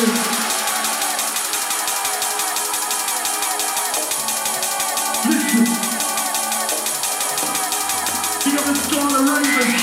Listen. You got the storm of raven.